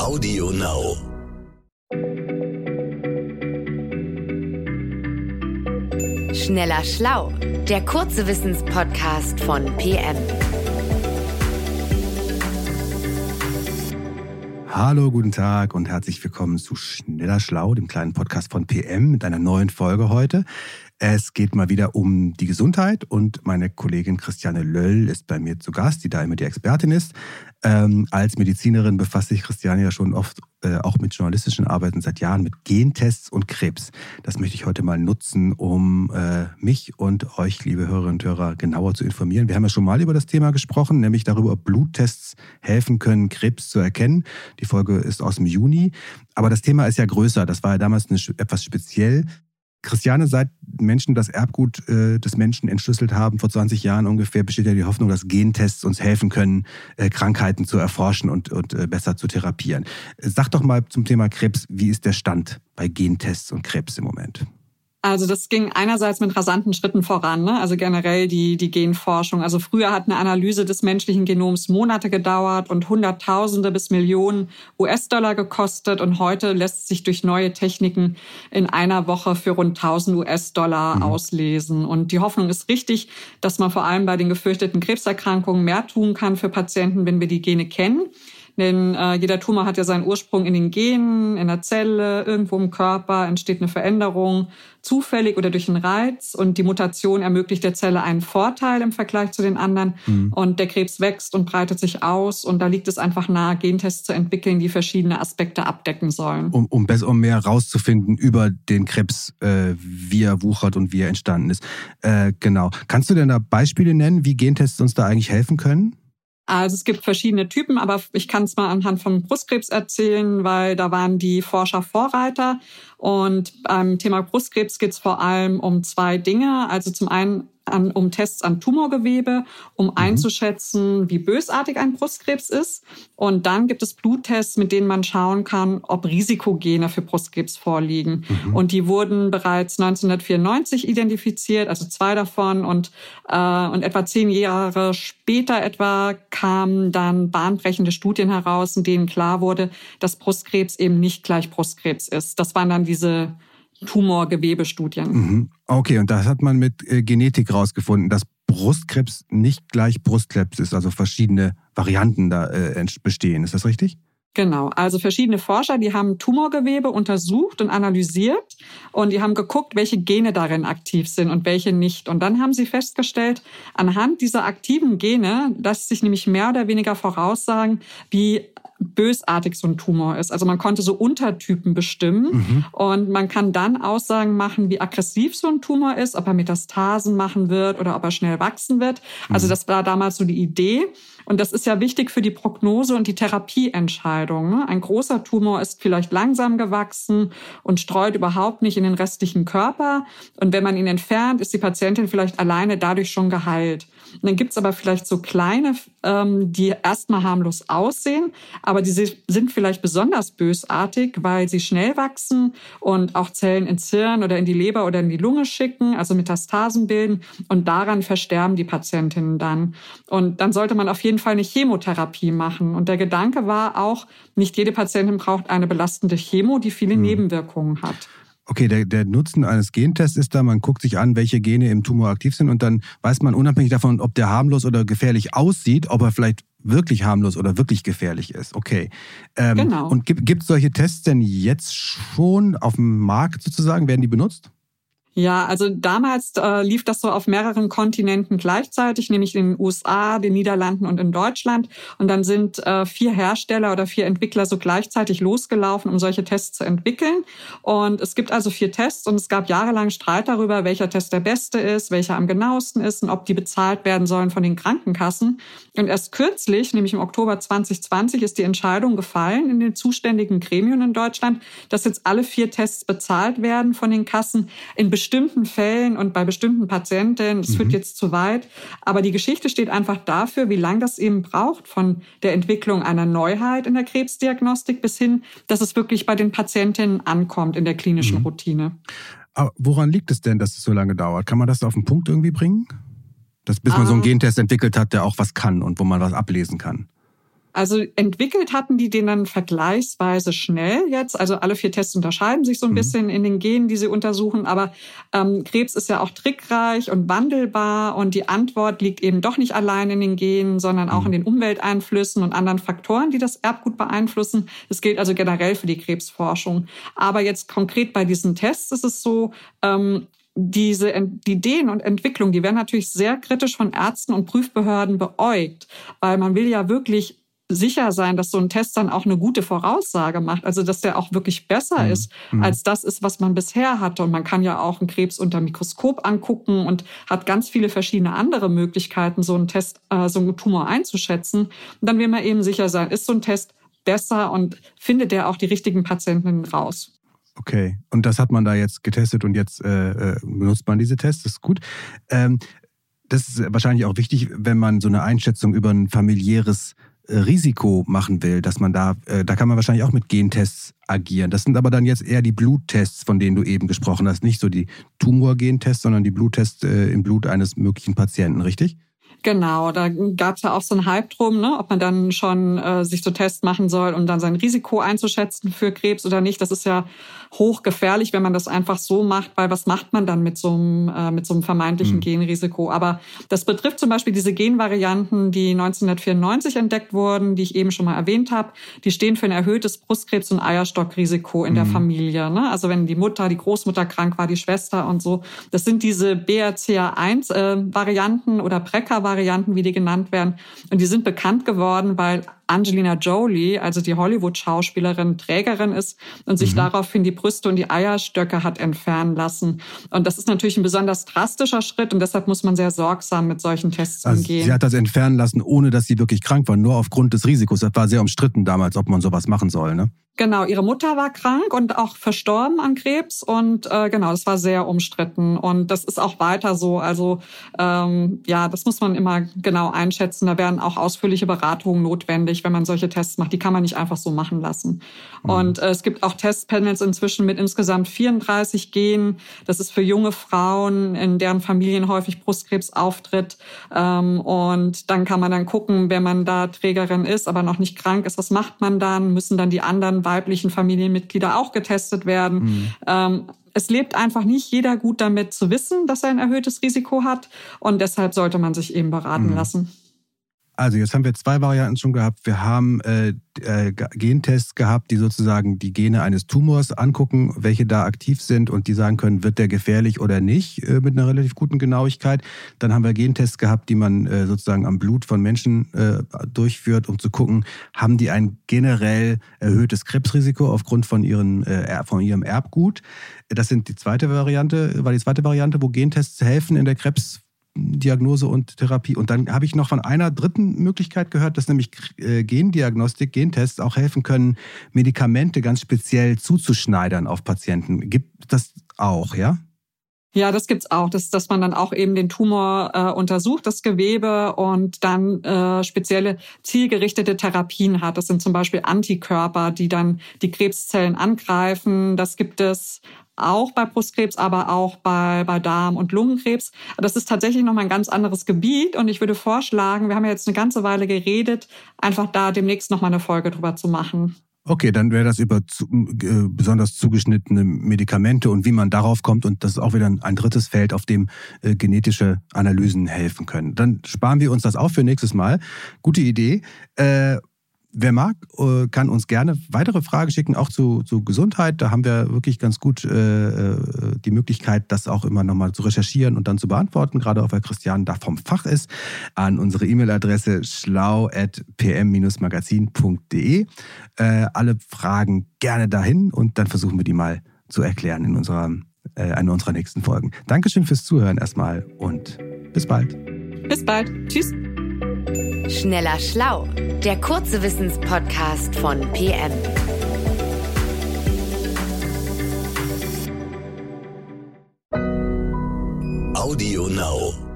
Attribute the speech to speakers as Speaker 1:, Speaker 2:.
Speaker 1: Audio Now.
Speaker 2: Schneller Schlau, der kurze Wissenspodcast von PM.
Speaker 3: Hallo, guten Tag und herzlich willkommen zu Schneller Schlau, dem kleinen Podcast von PM mit einer neuen Folge heute. Es geht mal wieder um die Gesundheit und meine Kollegin Christiane Löll ist bei mir zu Gast, die da immer die Expertin ist. Ähm, als Medizinerin befasst sich Christiane ja schon oft äh, auch mit journalistischen Arbeiten seit Jahren mit Gentests und Krebs. Das möchte ich heute mal nutzen, um äh, mich und euch, liebe Hörerinnen und Hörer, genauer zu informieren. Wir haben ja schon mal über das Thema gesprochen, nämlich darüber, ob Bluttests helfen können, Krebs zu erkennen. Die Folge ist aus dem Juni. Aber das Thema ist ja größer. Das war ja damals eine, etwas speziell. Christiane, seit Menschen das Erbgut äh, des Menschen entschlüsselt haben, vor 20 Jahren ungefähr, besteht ja die Hoffnung, dass Gentests uns helfen können, äh, Krankheiten zu erforschen und, und äh, besser zu therapieren. Sag doch mal zum Thema Krebs, wie ist der Stand bei Gentests und Krebs im Moment?
Speaker 4: Also das ging einerseits mit rasanten Schritten voran, ne? also generell die, die Genforschung. Also früher hat eine Analyse des menschlichen Genoms Monate gedauert und Hunderttausende bis Millionen US-Dollar gekostet und heute lässt sich durch neue Techniken in einer Woche für rund 1000 US-Dollar mhm. auslesen. Und die Hoffnung ist richtig, dass man vor allem bei den gefürchteten Krebserkrankungen mehr tun kann für Patienten, wenn wir die Gene kennen. Denn äh, jeder Tumor hat ja seinen Ursprung in den Genen, in der Zelle, irgendwo im Körper entsteht eine Veränderung, zufällig oder durch einen Reiz. Und die Mutation ermöglicht der Zelle einen Vorteil im Vergleich zu den anderen. Mhm. Und der Krebs wächst und breitet sich aus. Und da liegt es einfach nahe, Gentests zu entwickeln, die verschiedene Aspekte abdecken sollen.
Speaker 3: Um, um, besser, um mehr rauszufinden über den Krebs, äh, wie er wuchert und wie er entstanden ist. Äh, genau. Kannst du denn da Beispiele nennen, wie Gentests uns da eigentlich helfen können?
Speaker 4: Also es gibt verschiedene Typen, aber ich kann es mal anhand von Brustkrebs erzählen, weil da waren die Forscher Vorreiter. Und beim Thema Brustkrebs geht es vor allem um zwei Dinge. Also zum einen an, um Tests an Tumorgewebe, um mhm. einzuschätzen, wie bösartig ein Brustkrebs ist. Und dann gibt es Bluttests, mit denen man schauen kann, ob Risikogene für Brustkrebs vorliegen. Mhm. Und die wurden bereits 1994 identifiziert, also zwei davon. Und, äh, und etwa zehn Jahre später etwa kamen dann bahnbrechende Studien heraus, in denen klar wurde, dass Brustkrebs eben nicht gleich Brustkrebs ist. Das waren dann diese Tumorgewebestudien.
Speaker 3: Mhm. Okay, und das hat man mit äh, Genetik rausgefunden, dass Brustkrebs nicht gleich Brustkrebs ist, also verschiedene Varianten da äh, bestehen. Ist das richtig?
Speaker 4: Genau, also verschiedene Forscher, die haben Tumorgewebe untersucht und analysiert und die haben geguckt, welche Gene darin aktiv sind und welche nicht. Und dann haben sie festgestellt, anhand dieser aktiven Gene, dass sich nämlich mehr oder weniger voraussagen, wie bösartig so ein Tumor ist. Also man konnte so Untertypen bestimmen mhm. und man kann dann Aussagen machen, wie aggressiv so ein Tumor ist, ob er Metastasen machen wird oder ob er schnell wachsen wird. Also mhm. das war damals so die Idee. Und das ist ja wichtig für die Prognose und die Therapieentscheidung. Ne? Ein großer Tumor ist vielleicht langsam gewachsen und streut überhaupt nicht in den restlichen Körper. Und wenn man ihn entfernt, ist die Patientin vielleicht alleine dadurch schon geheilt. Und dann gibt's aber vielleicht so kleine, ähm, die erstmal harmlos aussehen, aber die sind vielleicht besonders bösartig, weil sie schnell wachsen und auch Zellen ins Hirn oder in die Leber oder in die Lunge schicken, also Metastasen bilden. Und daran versterben die Patientinnen dann. Und dann sollte man auf jeden Fall eine Chemotherapie machen. Und der Gedanke war auch, nicht jede Patientin braucht eine belastende Chemo, die viele mhm. Nebenwirkungen hat.
Speaker 3: Okay, der, der Nutzen eines Gentests ist da, man guckt sich an, welche Gene im Tumor aktiv sind und dann weiß man unabhängig davon, ob der harmlos oder gefährlich aussieht, ob er vielleicht wirklich harmlos oder wirklich gefährlich ist. Okay. Ähm, genau. Und gibt es solche Tests denn jetzt schon auf dem Markt sozusagen? Werden die benutzt?
Speaker 4: Ja, also damals äh, lief das so auf mehreren Kontinenten gleichzeitig, nämlich in den USA, den Niederlanden und in Deutschland. Und dann sind äh, vier Hersteller oder vier Entwickler so gleichzeitig losgelaufen, um solche Tests zu entwickeln. Und es gibt also vier Tests und es gab jahrelang Streit darüber, welcher Test der beste ist, welcher am genauesten ist und ob die bezahlt werden sollen von den Krankenkassen. Und erst kürzlich, nämlich im Oktober 2020, ist die Entscheidung gefallen in den zuständigen Gremien in Deutschland, dass jetzt alle vier Tests bezahlt werden von den Kassen in bestimmten Fällen und bei bestimmten Patienten, das mhm. führt jetzt zu weit, aber die Geschichte steht einfach dafür, wie lange das eben braucht von der Entwicklung einer Neuheit in der Krebsdiagnostik bis hin, dass es wirklich bei den Patientinnen ankommt in der klinischen mhm. Routine.
Speaker 3: Aber woran liegt es denn, dass es so lange dauert? Kann man das auf den Punkt irgendwie bringen? Dass bis man so einen ah. Gentest entwickelt hat, der auch was kann und wo man was ablesen kann.
Speaker 4: Also entwickelt hatten die den dann vergleichsweise schnell jetzt. Also alle vier Tests unterscheiden sich so ein mhm. bisschen in den Genen, die sie untersuchen. Aber ähm, Krebs ist ja auch trickreich und wandelbar und die Antwort liegt eben doch nicht allein in den Genen, sondern auch mhm. in den Umwelteinflüssen und anderen Faktoren, die das Erbgut beeinflussen. Das gilt also generell für die Krebsforschung. Aber jetzt konkret bei diesen Tests ist es so, ähm, diese die Ideen und Entwicklung, die werden natürlich sehr kritisch von Ärzten und Prüfbehörden beäugt, weil man will ja wirklich sicher sein, dass so ein Test dann auch eine gute Voraussage macht, also dass der auch wirklich besser mhm. ist, mhm. als das ist, was man bisher hatte. Und man kann ja auch einen Krebs unter Mikroskop angucken und hat ganz viele verschiedene andere Möglichkeiten, so einen Test, äh, so einen Tumor einzuschätzen. Und dann will man eben sicher sein, ist so ein Test besser und findet der auch die richtigen Patienten raus.
Speaker 3: Okay, und das hat man da jetzt getestet und jetzt äh, äh, benutzt man diese Tests, das ist gut. Ähm, das ist wahrscheinlich auch wichtig, wenn man so eine Einschätzung über ein familiäres Risiko machen will, dass man da, äh, da kann man wahrscheinlich auch mit Gentests agieren. Das sind aber dann jetzt eher die Bluttests, von denen du eben gesprochen hast, nicht so die Tumorgentests, sondern die Bluttests äh, im Blut eines möglichen Patienten, richtig?
Speaker 4: Genau, da gab es ja auch so einen Hype drum, ne? ob man dann schon äh, sich so Tests machen soll, um dann sein Risiko einzuschätzen für Krebs oder nicht. Das ist ja hochgefährlich, wenn man das einfach so macht, weil was macht man dann mit so einem, äh, mit so einem vermeintlichen mhm. Genrisiko? Aber das betrifft zum Beispiel diese Genvarianten, die 1994 entdeckt wurden, die ich eben schon mal erwähnt habe. Die stehen für ein erhöhtes Brustkrebs- und Eierstockrisiko in mhm. der Familie. Ne? Also wenn die Mutter, die Großmutter krank war, die Schwester und so. Das sind diese BRCA1-Varianten äh, oder BRCA-Varianten, wie die genannt werden. Und die sind bekannt geworden, weil Angelina Jolie, also die Hollywood-Schauspielerin, Trägerin ist und sich mhm. daraufhin die Brüste und die Eierstöcke hat entfernen lassen. Und das ist natürlich ein besonders drastischer Schritt und deshalb muss man sehr sorgsam mit solchen Tests also umgehen.
Speaker 3: Sie hat das entfernen lassen, ohne dass sie wirklich krank war, nur aufgrund des Risikos. Das war sehr umstritten damals, ob man sowas machen soll, ne?
Speaker 4: Genau, ihre Mutter war krank und auch verstorben an Krebs und äh, genau, das war sehr umstritten und das ist auch weiter so. Also ähm, ja, das muss man immer genau einschätzen. Da werden auch ausführliche Beratungen notwendig, wenn man solche Tests macht. Die kann man nicht einfach so machen lassen. Mhm. Und äh, es gibt auch Testpanels inzwischen mit insgesamt 34 Genen. Das ist für junge Frauen, in deren Familien häufig Brustkrebs auftritt. Ähm, und dann kann man dann gucken, wenn man da Trägerin ist, aber noch nicht krank ist, was macht man dann? Müssen dann die anderen weiblichen Familienmitglieder auch getestet werden. Mhm. Ähm, es lebt einfach nicht jeder gut damit zu wissen, dass er ein erhöhtes Risiko hat. Und deshalb sollte man sich eben beraten mhm. lassen.
Speaker 3: Also jetzt haben wir zwei Varianten schon gehabt. Wir haben äh, äh, Gentests gehabt, die sozusagen die Gene eines Tumors angucken, welche da aktiv sind und die sagen können, wird der gefährlich oder nicht, äh, mit einer relativ guten Genauigkeit. Dann haben wir Gentests gehabt, die man äh, sozusagen am Blut von Menschen äh, durchführt, um zu gucken, haben die ein generell erhöhtes Krebsrisiko aufgrund von, ihren, äh, von ihrem Erbgut. Das sind die zweite Variante, war die zweite Variante, wo Gentests helfen in der Krebs Diagnose und Therapie. Und dann habe ich noch von einer dritten Möglichkeit gehört, dass nämlich äh, Gendiagnostik, Gentests auch helfen können, Medikamente ganz speziell zuzuschneidern auf Patienten. Gibt das auch, ja?
Speaker 4: Ja, das gibt's auch, dass, dass man dann auch eben den Tumor äh, untersucht, das Gewebe und dann äh, spezielle zielgerichtete Therapien hat. Das sind zum Beispiel Antikörper, die dann die Krebszellen angreifen. Das gibt es auch bei Brustkrebs, aber auch bei, bei Darm- und Lungenkrebs. Das ist tatsächlich nochmal ein ganz anderes Gebiet und ich würde vorschlagen, wir haben ja jetzt eine ganze Weile geredet, einfach da demnächst nochmal eine Folge drüber zu machen.
Speaker 3: Okay, dann wäre das über zu, äh, besonders zugeschnittene Medikamente und wie man darauf kommt. Und das ist auch wieder ein, drittes Feld, auf dem äh, genetische Analysen helfen können. Dann sparen wir uns das auf für nächstes Mal. Gute Idee. Äh, Wer mag, äh, kann uns gerne weitere Fragen schicken, auch zu, zu Gesundheit. Da haben wir wirklich ganz gut äh, äh die Möglichkeit, das auch immer nochmal zu recherchieren und dann zu beantworten, gerade auch weil Christian da vom Fach ist, an unsere E-Mail-Adresse schlau.pm-magazin.de. Äh, alle Fragen gerne dahin und dann versuchen wir die mal zu erklären in unserer, äh, einer unserer nächsten Folgen. Dankeschön fürs Zuhören erstmal und bis bald.
Speaker 4: Bis bald. Tschüss.
Speaker 2: Schneller Schlau, der kurze Wissenspodcast von PM.
Speaker 1: Audio Now.